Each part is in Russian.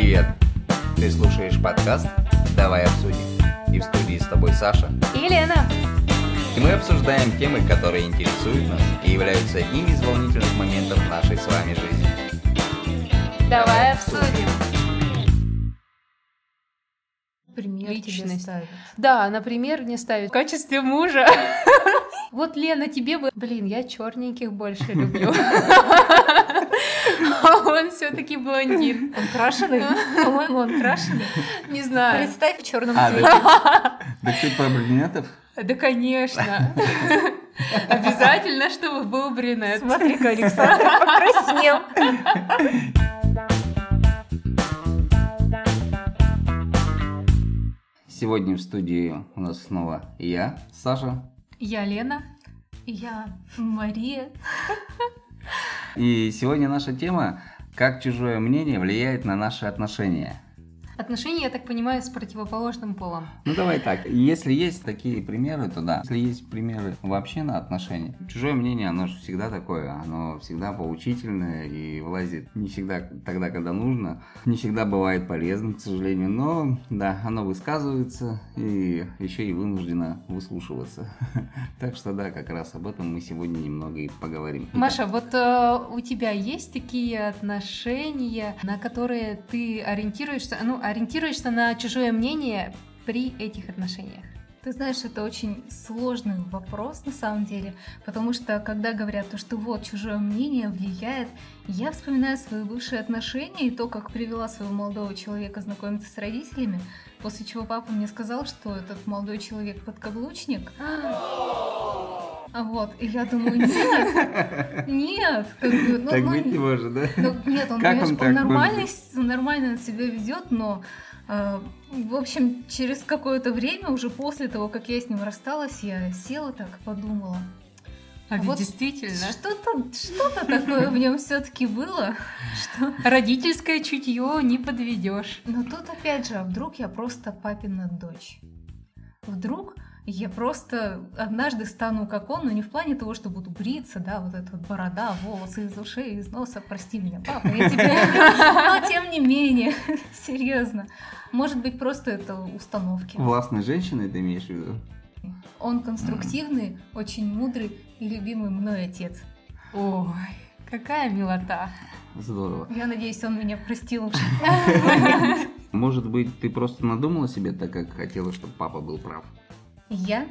Привет! Ты слушаешь подкаст «Давай обсудим». И в студии с тобой Саша. И Лена. И мы обсуждаем темы, которые интересуют нас и являются одними из волнительных моментов нашей с вами жизни. Давай обсудим. Пример тебе Личность. ставят. Да, например, мне ставят в качестве мужа. Вот, Лена, тебе бы... Блин, я черненьких больше люблю. А он все-таки блондин. Он крашеный? По-моему, он крашеный. Не знаю. Представь в черном А, цвете. Да ты про брюнетов? Да, конечно. Обязательно, чтобы был брюнет. Смотри-ка, Александр покраснел. Сегодня в студии у нас снова я, Саша. Я Лена. Я Мария. И сегодня наша тема «Как чужое мнение влияет на наши отношения». Отношения, я так понимаю, с противоположным полом. Ну давай так, если есть такие примеры, то да. Если есть примеры вообще на отношения, чужое мнение, оно же всегда такое, оно всегда поучительное и влазит не всегда тогда, когда нужно, не всегда бывает полезным, к сожалению, но да, оно высказывается и еще и вынуждено выслушиваться. Так что да, как раз об этом мы сегодня немного и поговорим. Маша, вот э, у тебя есть такие отношения, на которые ты ориентируешься, ну, ориентируешься на чужое мнение при этих отношениях? Ты знаешь, это очень сложный вопрос на самом деле, потому что когда говорят, то, что вот чужое мнение влияет, я вспоминаю свои бывшие отношения и то, как привела своего молодого человека знакомиться с родителями, после чего папа мне сказал, что этот молодой человек подкаблучник. А вот, и я думаю, нет, нет, как бы, ну, Так ну, быть не может, да? Ну, нет, он, Как он он, нормально, нормально себя ведет, но э, в общем, через какое-то время, уже после того, как я с ним рассталась, я села так, подумала. А ведь Вот действительно. Что-то, что-то такое в нем все-таки было, что... Родительское чутье не подведешь. Но тут опять же, а вдруг я просто папина дочь? Вдруг я просто однажды стану как он, но не в плане того, что буду бриться, да, вот эта вот борода, волосы из ушей, из носа, прости меня, папа, я тебя но тем не менее, серьезно. Может быть, просто это установки. Властной женщиной ты имеешь в виду? Он конструктивный, очень мудрый и любимый мной отец. Ой, какая милота. Здорово. Я надеюсь, он меня простил уже. Может быть, ты просто надумала себе так, как хотела, чтобы папа был прав? Я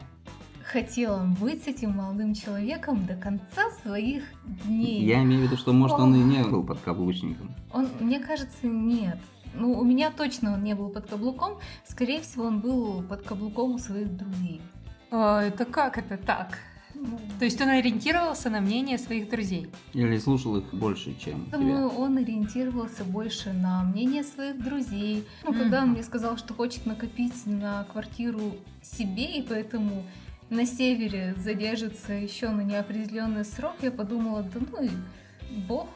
хотела быть с этим молодым человеком до конца своих дней. Я имею в виду, что, может, он и не был подкаблучником. Он, мне кажется, нет. Ну, у меня точно он не был под каблуком. Скорее всего, он был под каблуком у своих друзей. А, это как это так? Ну, То есть он ориентировался на мнение своих друзей. Или слушал их больше, чем Думаю, тебя? он ориентировался больше на мнение своих друзей. Ну, когда он мне сказал, что хочет накопить на квартиру себе, и поэтому на севере задержится еще на неопределенный срок, я подумала, да ну и бог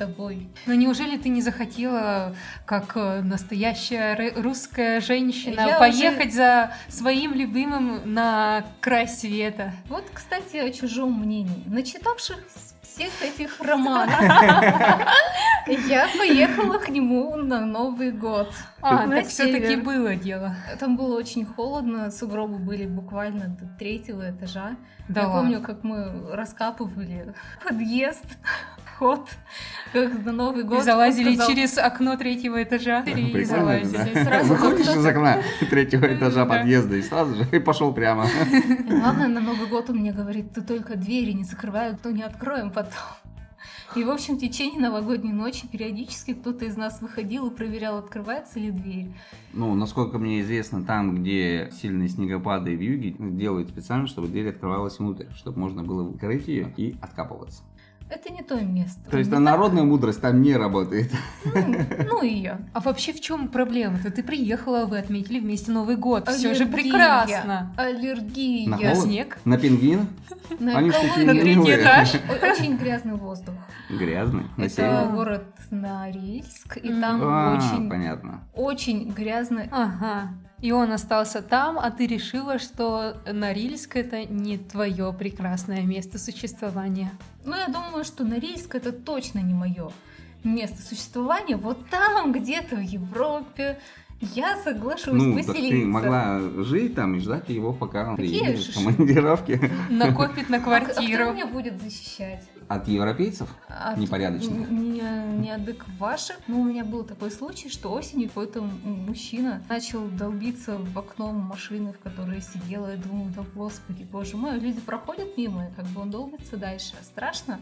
тобой. Но неужели ты не захотела, как э, настоящая русская женщина, Я поехать за своим любимым на край света? Вот, кстати, о чужом мнении. Начитавших всех этих романов, я поехала к нему на Новый год. А, На так все-таки было дело. Там было очень холодно, сугробы были буквально до третьего этажа. Да Я ладно. помню, как мы раскапывали подъезд, вход, как на Новый И год. залазили он сказал, через окно третьего этажа. Ну, И залазили. Сразу Выходишь из окна третьего этажа Да. подъезда и сразу же и пошел прямо. И Главное, на Новый год он мне говорит, ты только двери не закрывай, а то не откроем потом. И, в общем, в течение новогодней ночи периодически кто-то из нас выходил и проверял, открывается ли дверь. Ну, насколько мне известно, там, где сильные снегопады в юге, делают специально, чтобы дверь открывалась внутрь, чтобы можно было открыть ее и откапываться. Это не то место. То есть Не народная мудрость там не работает. Ну, ну ее. А вообще в чем проблема-то? Ты приехала, вы отметили вместе Новый год. Все же Аллергия. прекрасно. Аллергия. На холод? снег. На пингвин? На Они. На третий этаж. Очень грязный воздух. Грязный. На Это город Норильск, и там А, очень, понятно. очень грязно. Ага. И он остался там, а ты решила, что Норильск это не твое прекрасное место существования. Ну, я думаю, что Норильск это точно не мое место существования вот там, где-то в Европе, я соглашусь Ну, так поселиться. ты могла жить там и ждать его, пока он Какие приедет в командировке. Накопит на А к- А кто квартиру. меня будет защищать? От европейцев? От Непорядочных. н- не- Неадеквашек. Ну, у меня был такой случай, что осенью какой-то мужчина начал долбиться в окно машины, в которой сидела. Я думаю, да господи, боже мой, люди проходят мимо, и как бы он долбится дальше. Страшно?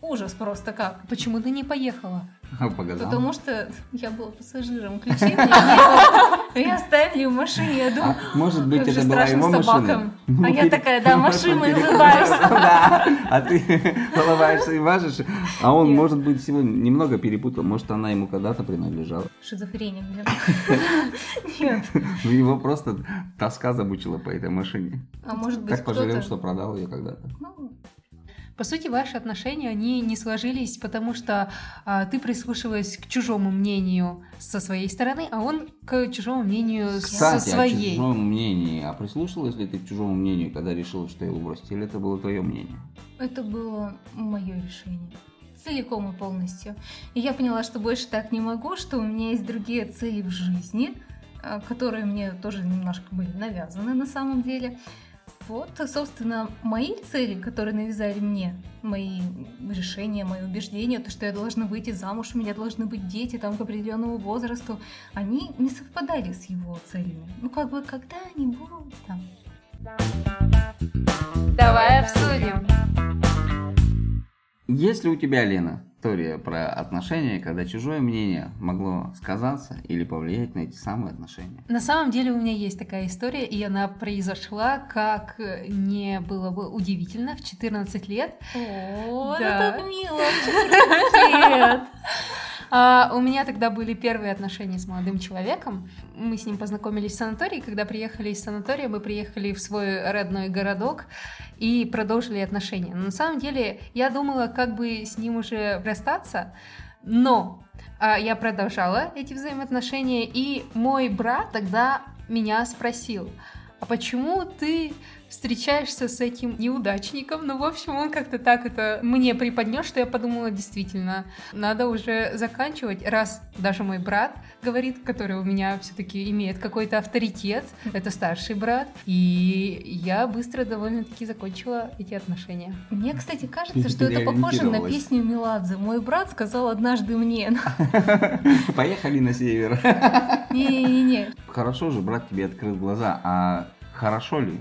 Ужас просто как. Почему ты не поехала? Погадал. Потому что я была пассажиром, ключей у Меня оставили в машине, я думаю, А, может быть, это была его машина. А я пере- такая, да, машина, и улыбаюсь. Да, а ты улыбаешься и важишь. А он, может быть, сегодня немного перепутал. Может, она ему когда-то принадлежала. Шизофрения, блин. Нет. Ну, его просто тоска замучила по этой машине. А может быть, Так пожалел, кто-то... что продал ее когда-то. По сути, ваши отношения, они не сложились, потому что а, ты прислушивалась к чужому мнению со своей стороны, а он к чужому мнению со Кстати, о своей. чужом мнении. А прислушалась ли ты к чужому мнению, когда решила, что его бросить? Или это было твое мнение? Это было мое решение. Целиком и полностью. И я поняла, что больше так не могу, что у меня есть другие цели в жизни, а, которые мне тоже немножко были навязаны на самом деле. Вот, собственно, мои цели, которые навязали мне, мои решения, мои убеждения, то, что я должна выйти замуж, у меня должны быть дети там к определенному возрасту, они не совпадали с его целями. Ну, как бы когда-нибудь там. Давай обсудим. Есть ли у тебя, Лена, история про отношения, когда чужое мнение могло сказаться или повлиять на эти самые отношения? На самом деле у меня есть такая история, и она произошла, как не было бы удивительно, в 14 лет. О, Да. это так мило! Привет! А, у меня тогда были первые отношения с молодым человеком. Мы с ним познакомились в санатории. Когда приехали из санатория, мы приехали в свой родной городок и продолжили отношения. Но на самом деле я думала, как бы с ним уже расстаться, но а, я продолжала эти взаимоотношения, и мой брат тогда меня спросил, а почему ты встречаешься с этим неудачником? Ну, в общем, он как-то так это мне преподнес, что я подумала, действительно, надо уже заканчивать, раз даже мой брат говорит, который у меня все-таки имеет какой-то авторитет, это старший брат, и я быстро довольно-таки закончила эти отношения. Мне, кстати, кажется, что это похоже на песню Меладзе. Мой брат сказал однажды мне. Поехали на север. Не-не-не. Хорошо же, брат тебе открыл глаза, а хорошо ли?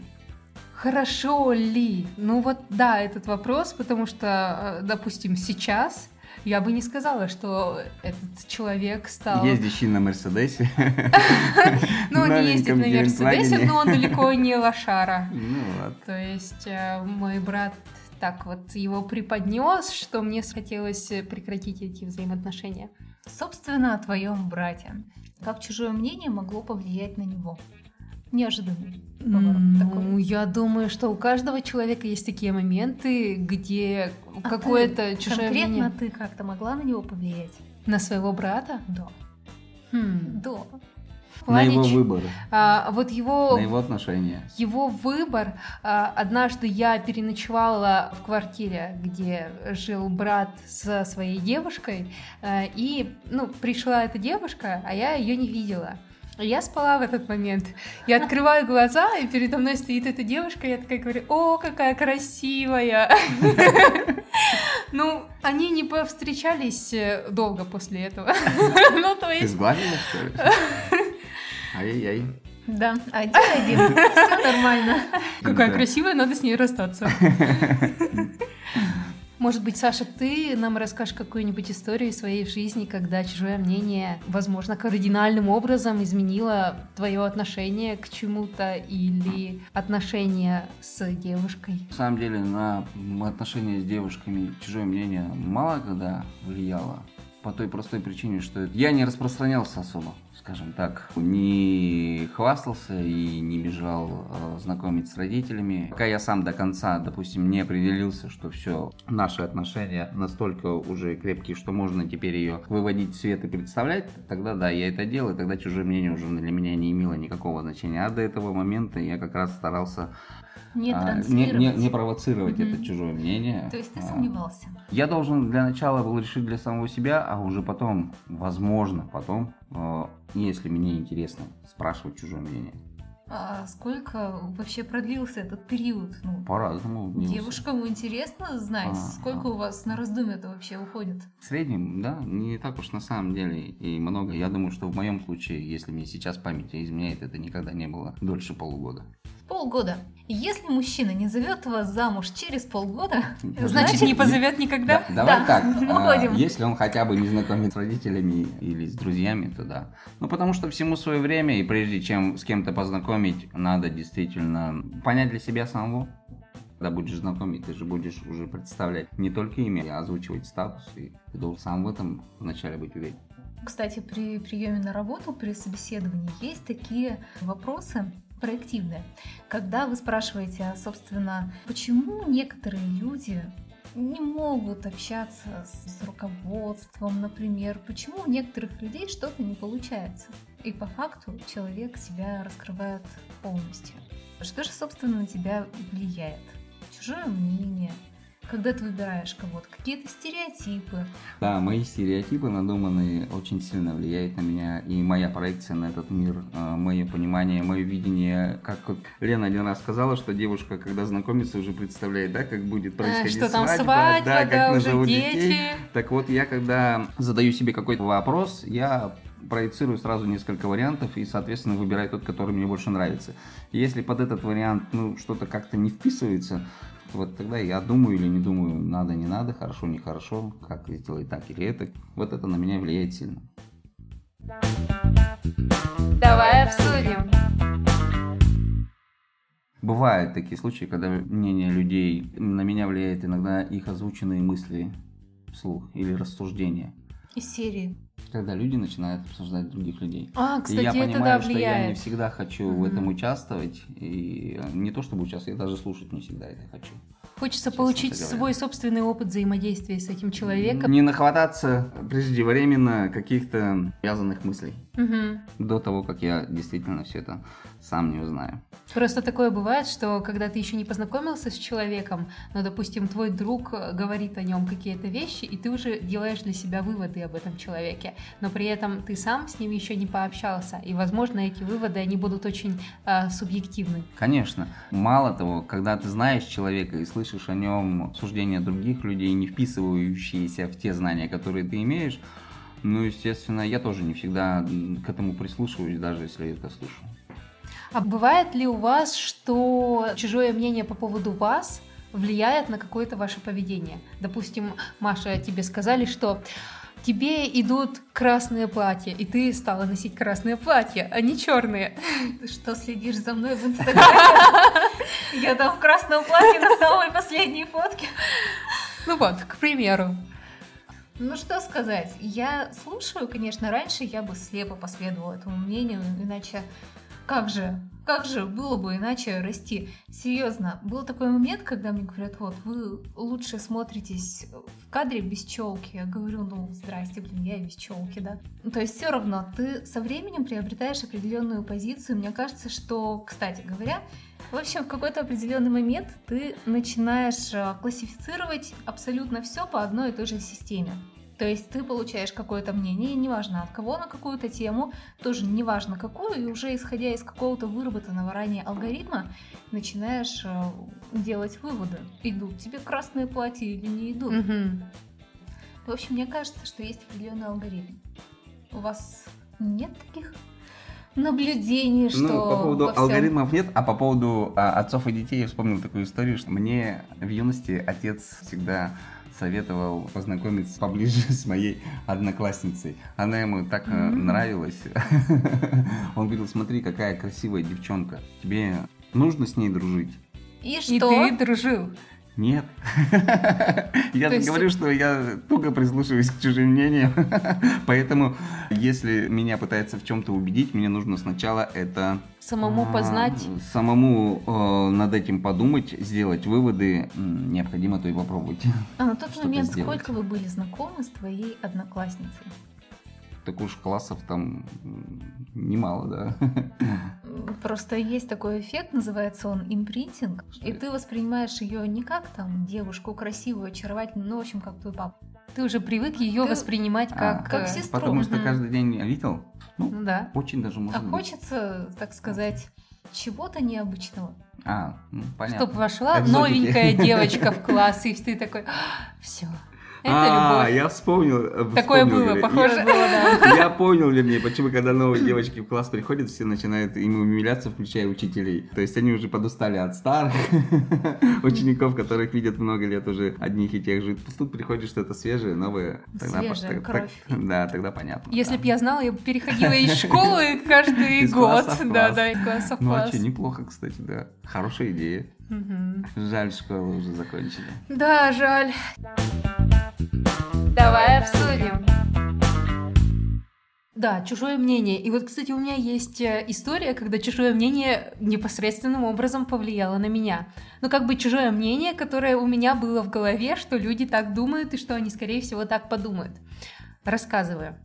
Хорошо ли? Ну вот да, этот вопрос, потому что, э, допустим, сейчас я бы не сказала, что этот человек стал... Ездящий на Мерседесе. Ну, он не ездит на Мерседесе, но он далеко не лошара. Ну вот. То есть э, мой брат так вот его преподнес, что мне хотелось прекратить эти взаимоотношения. Собственно, о твоем брате. Как чужое мнение могло повлиять на него? Неожиданный поворот Ну, такой. я думаю, что у каждого человека есть такие моменты, где А какое-то чужое Конкретно мнение ты как-то могла на него повлиять? на своего брата. Да. Хм. Да. В На плане его выбор, а, вот его на его отношения. Его выбор. а, Однажды я переночевала в квартире, где жил брат со своей девушкой, а, и ну, пришла эта девушка, а я ее не видела. Я спала в этот момент. Я открываю глаза, и передо мной стоит эта девушка, я такая говорю, о, какая красивая. Ну, они не повстречались э, долго после этого. Ну, то Ты есть... сгладила, что ли? Ай-яй-яй. Да, один-один. Все нормально. Какая красивая, надо с ней расстаться. Может быть, Саша, ты нам расскажешь какую-нибудь историю из своей жизни, когда чужое мнение, возможно, кардинальным образом изменило твое отношение к чему-то или отношение с девушкой? На самом деле на отношения с девушками чужое мнение мало когда влияло. По той простой причине, что я не распространялся особо, скажем так. Не хвастался и не бежал э, знакомить с родителями. Пока я сам до конца, допустим, не определился, что все, наши отношения настолько уже крепкие, что можно теперь ее выводить в свет и представлять, тогда да, я это делал, и тогда чужое мнение уже для меня не имело никакого значения. А до этого момента я как раз старался Не а, не, не- не провоцировать Мгм. это чужое мнение. То есть ты А, сомневался? Я должен для начала был решить для самого себя, а уже потом, возможно, потом, если мне интересно, спрашивать чужое мнение. А сколько вообще продлился этот период? Ну, По-разному. девушкам интересно знать, А, сколько а. у вас на раздумье это вообще уходит? В среднем, да, не так уж на самом деле и много. Я думаю, что в моем случае, если мне сейчас память изменяет, это никогда не было дольше полугода. Полгода. Если мужчина не зовет вас замуж через полгода, Значит, не позовет никогда? Да, давай Да, так. а, уходим. Если он хотя бы не знакомит с родителями или с друзьями, то да. Ну, потому что всему свое время, и прежде чем с кем-то познакомить, надо действительно понять для себя самого. Когда будешь знакомить, ты же будешь уже представлять не только имя, а озвучивать статус, и ты должен сам в этом вначале быть уверен. Кстати, при приеме на работу, при собеседовании есть такие вопросы проактивные. Когда вы спрашиваете, а, собственно, почему некоторые люди не могут общаться с руководством, например, почему у некоторых людей что-то не получается. И по факту человек себя раскрывает полностью. Что же, собственно, на тебя влияет? Чужое мнение, когда ты выбираешь кого-то, какие-то стереотипы, Да, мои стереотипы надуманные очень сильно влияют на меня, и моя проекция на этот мир, э, мое понимание, мое видение, как вот Лена один раз сказала, что девушка, когда знакомится, уже представляет, да, как будет Э, происходить Что там свадьба, свадьба, да, как да, уже назовут дети. детей. Так вот, я когда задаю себе какой-то вопрос, я проецирую сразу несколько вариантов и, соответственно, выбираю тот, который мне больше нравится. Если под этот вариант, ну, что-то как-то не вписывается, вот тогда я думаю или не думаю, надо, не надо, хорошо, нехорошо, как сделать так или это. Вот это на меня влияет сильно. Давай обсудим. Бывают такие случаи, когда мнение людей на меня влияет иногда их озвученные мысли вслух или рассуждения. Из серии. Когда люди начинают обсуждать других людей. А, И кстати, я это понимаю, да, что я не влияет. всегда хочу в Мгм. этом участвовать. И не то чтобы участвовать, я даже слушать не всегда это хочу. Хочется честно получить говоря. свой собственный опыт взаимодействия с этим человеком. Не нахвататься преждевременно каких-то связанных мыслей. Мгм. До того, как я действительно все это сам не узнаю. Просто такое бывает, что когда ты еще не познакомился с человеком, но, допустим, твой друг э, говорит о нем какие-то вещи, и ты уже делаешь для себя выводы об этом человеке, но при этом ты сам с ним еще не пообщался, и, возможно, эти выводы, они будут очень э, субъективны. Конечно. Мало того, когда ты знаешь человека и слышишь о нем суждения других людей, не вписывающиеся в те знания, которые ты имеешь, ну, естественно, я тоже не всегда к этому прислушиваюсь, даже если редко слушаю. А бывает ли у вас, что чужое мнение по поводу вас влияет на какое-то ваше поведение? Допустим, Маша, тебе сказали, что тебе идут красные платья, и ты стала носить красные платья, а не черные. Ты что, следишь за мной в Инстаграме? Я там в красном платье на самой последней фотке. Ну вот, к примеру. Ну что сказать, я слушаю, конечно, раньше я бы слепо последовала этому мнению, иначе как же, как же было бы иначе расти? Серьезно, был такой момент, когда мне говорят, вот, вы лучше смотритесь в кадре без челки. Я говорю, ну, здрасте, блин, я и без челки, да. Ну, То есть все равно ты со временем приобретаешь определенную позицию. Мне кажется, что, кстати говоря, в общем, в какой-то определенный момент ты начинаешь э, классифицировать абсолютно все по одной и той же системе. То есть ты получаешь какое-то мнение, неважно от кого, на какую-то тему, тоже неважно какую, и уже исходя из какого-то выработанного ранее алгоритма, начинаешь э, делать выводы. Идут тебе красные платья или не идут. Мгм. В общем, мне кажется, что есть определенный алгоритм. У вас нет таких наблюдений, что ну, по поводу во всем- алгоритмов нет, а по поводу а, отцов и детей я вспомнил такую историю, что мне в юности отец всегда советовал познакомиться поближе с моей одноклассницей. Она ему так М. нравилась. Он говорил, смотри, какая красивая девчонка. Тебе нужно с ней дружить? И И что? ты дружил. Нет. Я есть- говорю, что я туго прислушиваюсь к чужим мнениям. Поэтому, если меня пытаются в чем-то убедить, мне нужно сначала это Самому а, познать. Самому э, над этим подумать, сделать выводы. Необходимо то и попробовать. А на тот момент сделать. сколько вы были знакомы с твоей одноклассницей? Так уж классов там немало, да. Просто есть такой эффект, называется он импринтинг, Что и это? ты воспринимаешь ее не как там девушку красивую, очаровательную, ну, в общем, как твой папа. Ты уже привык ее Ты- воспринимать А, как... как э, сестру. Потому что Мгм. каждый день видел. Ну, Ну да. очень даже А может быть. хочется, так сказать, чего-то необычного. А, ну, понятно. Чтоб вошла Экзотики. новенькая девочка в класс, и ты такой, все, это а, я вспомнил. э, Такое вспомнил, было, вернее. похоже. Я, я понял, вернее, почему, когда новые девочки в класс приходят, все начинают им умиляться, включая учителей. То есть они уже подустали от старых учеников, которых видят много лет уже одних и тех же. Тут приходит что-то свежее, новое. Свежая так- кровь. так- да, тогда понятно. Если да. б я знала, я бы переходила из школы каждый Из год. класса в Да, класс. да, из класса в Ну, класс. что, неплохо, кстати, да. Хорошая идея. Мгм. Жаль, школу уже закончили. Да, жаль. Давай обсудим. Да, чужое мнение. И вот, кстати, у меня есть э, история, когда чужое мнение непосредственным образом повлияло на меня. Ну, как бы чужое мнение, которое у меня было в голове, что люди так думают и что они, скорее всего, так подумают. Рассказываю.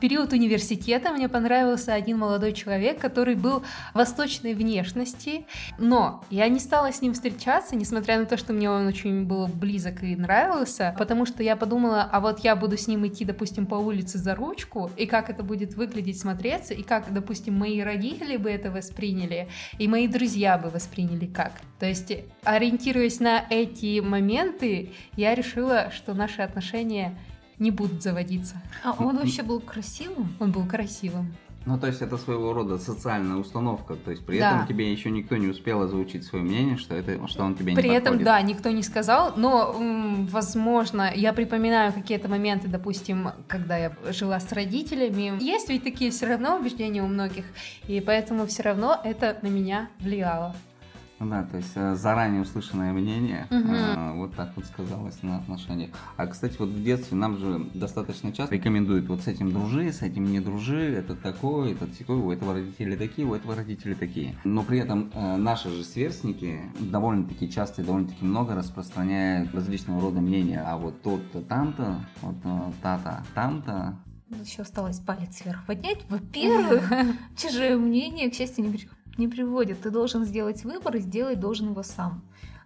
Период университета мне понравился один молодой человек, который был восточной внешности, но я не стала с ним встречаться, несмотря на то, что мне он очень был близок и нравился, потому что я подумала, а вот я буду с ним идти, допустим, по улице за ручку, и как это будет выглядеть, смотреться, и как, допустим, мои родители бы это восприняли, и мои друзья бы восприняли как. То есть, ориентируясь на эти моменты, я решила, что наши отношения не будут заводиться. А он вообще был красивым? Он был красивым. Ну, то есть это своего рода социальная установка. То есть при Да. этом тебе еще никто не успел озвучить свое мнение, что, это, что он тебе не При этом, подходит. да, никто не сказал, но, м, возможно, я припоминаю какие-то моменты, допустим, когда я жила с родителями. Есть ведь такие все равно убеждения у многих, и поэтому все равно это на меня влияло. Ну Да, то есть э, заранее услышанное мнение э, вот так вот сказалось на отношениях. А, кстати, вот в детстве нам же достаточно часто рекомендуют вот с этим дружи, с этим не дружи, этот такой, этот такой, у этого родители такие, у этого родители такие. Но при этом э, наши же сверстники довольно-таки часто и довольно-таки много распространяют различного рода мнения. А вот тот-то там-то, вот э, та-то там-то, Еще осталось палец вверх поднять. Во-первых, чужое мнение, к счастью, не, при- не приводит. Ты должен сделать выбор и сделать должен его сам.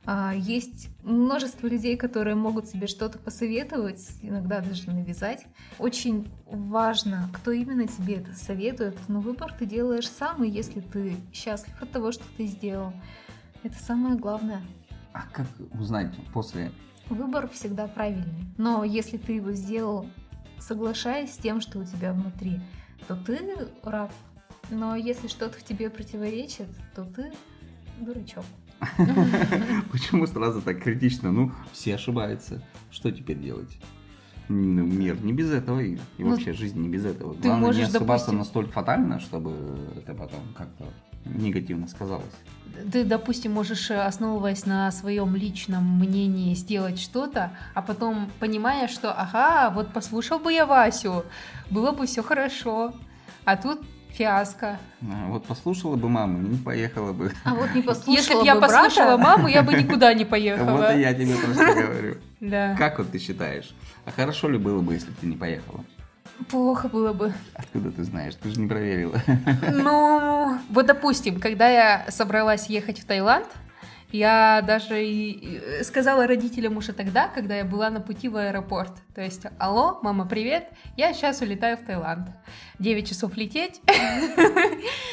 А, Есть множество людей, которые могут себе что-то посоветовать, иногда даже навязать. Очень важно, кто именно тебе это советует, но выбор ты делаешь сам, и если ты счастлив от того, что ты сделал, это самое главное. а как узнать после Выбор всегда правильный. Но если ты его сделал, соглашаясь с тем, что у тебя внутри, то ты прав. Но если что-то в тебе противоречит, то ты дурачок. Почему сразу так критично? Ну, все ошибаются. Что теперь делать? Ну, мир не без этого и, и Ну, вообще жизнь не без этого. ты Главное можешь, не ошибаться допустим- настолько фатально, чтобы это потом как-то негативно сказалось. Ты, допустим, можешь, э, основываясь на своем личном мнении, сделать что-то, а потом понимая, что, ага, вот послушал бы я Васю, было бы все хорошо. А тут фиаско. А, Вот послушала бы маму, не поехала бы. А вот не послушала Если бы я бы послушала брата, маму, я бы никуда не поехала. Вот и я тебе просто говорю. Да. Как вот ты считаешь? А хорошо ли было бы, если бы ты не поехала? Плохо было бы. Откуда ты знаешь? Ты же не проверила. Ну, вот допустим, когда я собралась ехать в Таиланд, я даже и сказала родителям уже тогда, когда я была на пути в аэропорт. То есть, алло, мама, привет, я сейчас улетаю в Таиланд. 9 часов лететь.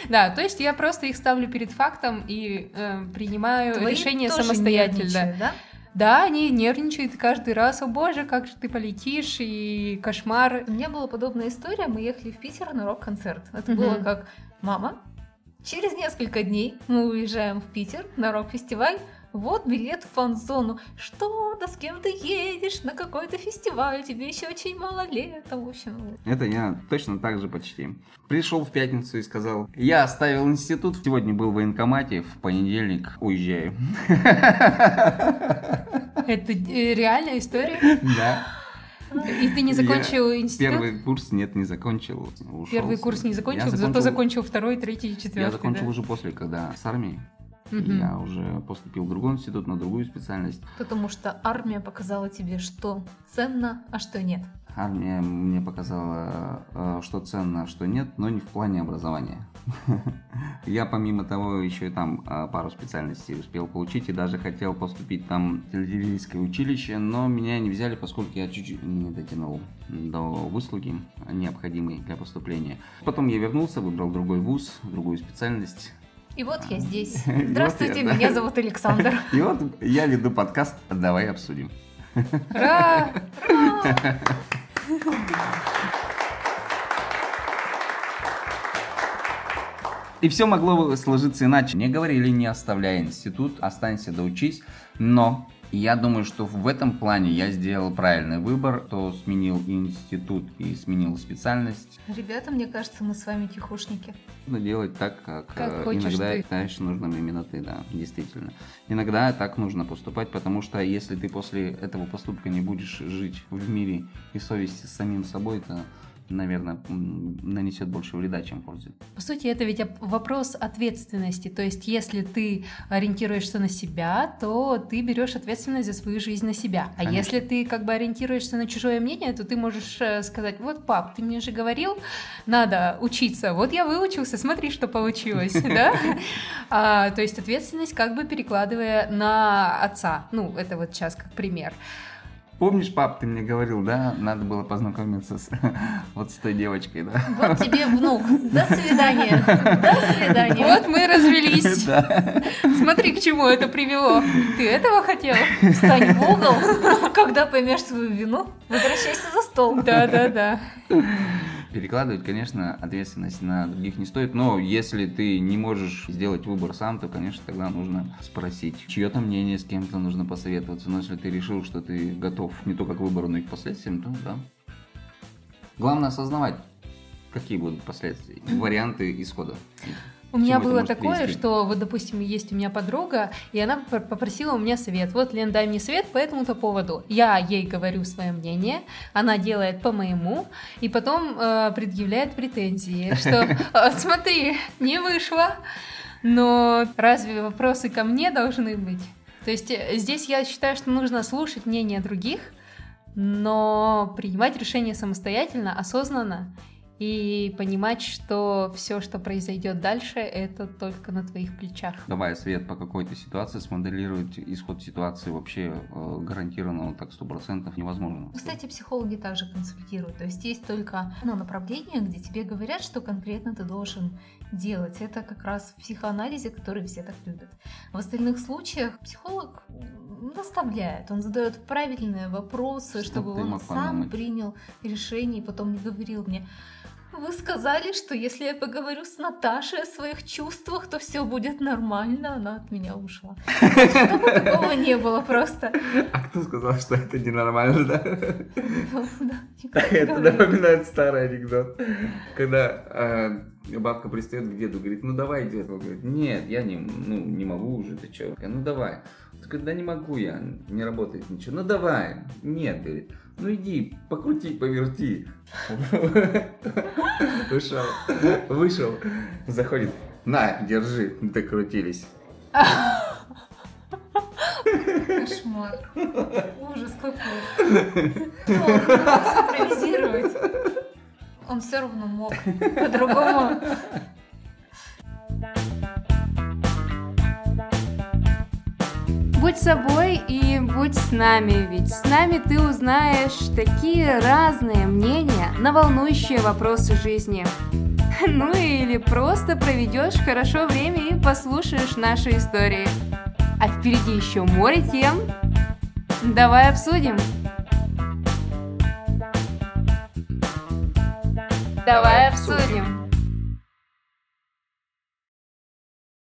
Да, то есть я просто их ставлю перед фактом и э, принимаю решение самостоятельно. да? Они нервничают каждый раз. О боже, как же ты полетишь, и кошмар. У меня была подобная история. Мы ехали в Питер на рок-концерт. Это было как «Мама, через несколько дней мы уезжаем в Питер на рок-фестиваль. Вот билет в фан-зону. Что? Да с кем ты едешь на какой-то фестиваль? Тебе еще очень мало лет. В общем. Это я точно так же почти. Пришел в пятницу и сказал, я оставил институт, сегодня был в военкомате, в понедельник уезжаю. Это э, реальная история? Да. И ты не закончил институт? Первый курс нет, не закончил. ушел. Первый курс не закончил, Я зато закончил второй, третий, четвертый. Я закончил да? уже после, когда с армией. Мгм. Я уже поступил в другой институт, на другую специальность. Потому что армия показала тебе, что ценно, а что нет. Армия мне показала, э, что ценно, а что нет, но не в плане образования. Я помимо того еще и там а, пару специальностей успел получить и даже хотел поступить там в училище, но меня не взяли, поскольку я чуть-чуть не дотянул до выслуги, необходимой для поступления. Потом я вернулся, выбрал другой вуз, другую специальность. И вот я здесь. Здравствуйте, меня зовут Александр. И вот я веду подкаст «Давай обсудим». Ура! И все могло бы сложиться иначе. Мне говорили, не оставляй институт, останься да учись. Но я думаю, что в этом плане я сделал правильный выбор, то сменил институт и сменил специальность. Ребята, мне кажется, мы с вами тихушники. Нужно делать так, как, Как э, иногда ты. считаешь нужным именно ты, да, действительно. Иногда так нужно поступать, потому что если ты после этого поступка не будешь жить в мире и совести с самим собой, то, наверное, нанесет больше вреда, чем пользы. По сути, это ведь оп- вопрос ответственности. То есть, если ты ориентируешься на себя, то ты берешь ответственность за свою жизнь на себя. А Конечно. если ты как бы ориентируешься на чужое мнение, то ты можешь э, сказать: вот, пап, ты мне же говорил, надо учиться. Вот я выучился, смотри, что получилось? А, То есть ответственность как бы перекладывая на отца. Ну, это вот сейчас как пример. Помнишь, пап, ты мне говорил, да, надо было познакомиться с, вот с той девочкой, да? Вот тебе внук. До свидания. До свидания. Вот мы развелись. Да. Смотри, к чему это привело. Ты этого хотел? Встань в угол. Когда поймешь свою вину, возвращайся за стол. Да-да-да. Перекладывать, конечно, ответственность на других не стоит, но если ты не можешь сделать выбор сам, то, конечно, тогда нужно спросить чье-то мнение, с кем-то нужно посоветоваться. Но если ты решил, что ты готов не только к выбору, но и к последствиям, то да. Главное осознавать, какие будут последствия, варианты исхода. У меня было такое, привести? что вот, допустим, есть у меня подруга, и она пр- попросила у меня совет. Вот, Лен, дай мне совет по этому-то поводу. Я ей говорю свое мнение, она делает по моему, и потом э, предъявляет претензии, что «А, смотри, не вышло. Но разве вопросы ко мне должны быть? То есть э, здесь я считаю, что нужно слушать мнение других, но принимать решения самостоятельно, осознанно и понимать, что все, что произойдет дальше, это только на твоих плечах. Давая совет по какой-то ситуации, смоделировать исход ситуации вообще э, гарантированно так 100% невозможно. Кстати, психологи также консультируют. То есть есть только одно направление, где тебе говорят, что конкретно ты должен делать. Это как раз в психоанализе, который все так любят. В остальных случаях психолог наставляет, он задает правильные вопросы, Чтоб чтобы ты он сам принял решение и потом не говорил мне. Вы сказали, что если я поговорю с Наташей о своих чувствах, то все будет нормально. Она от меня ушла. Чтобы такого не было просто. А кто сказал, что это ненормально, да? Да, никто не Это напоминает старый анекдот. Когда э, бабка пристает к деду, говорит, ну давай, дед. Он говорит, нет, я не, ну, не могу уже, ты че? Ну давай. Он говорит, да не могу я, не работает ничего. Ну давай. Нет, говорит, ну иди, покрути, поверти. Вышел, вышел, заходит, на, держи, докрутились. Кошмар. Ужас какой. Симпровизировать. Он все равно мог. По-другому. Будь собой и будь с нами, ведь с нами ты узнаешь такие разные мнения на волнующие вопросы жизни. Ну или просто проведешь хорошо время и послушаешь наши истории. А впереди еще море тем. Давай обсудим. Давай обсудим.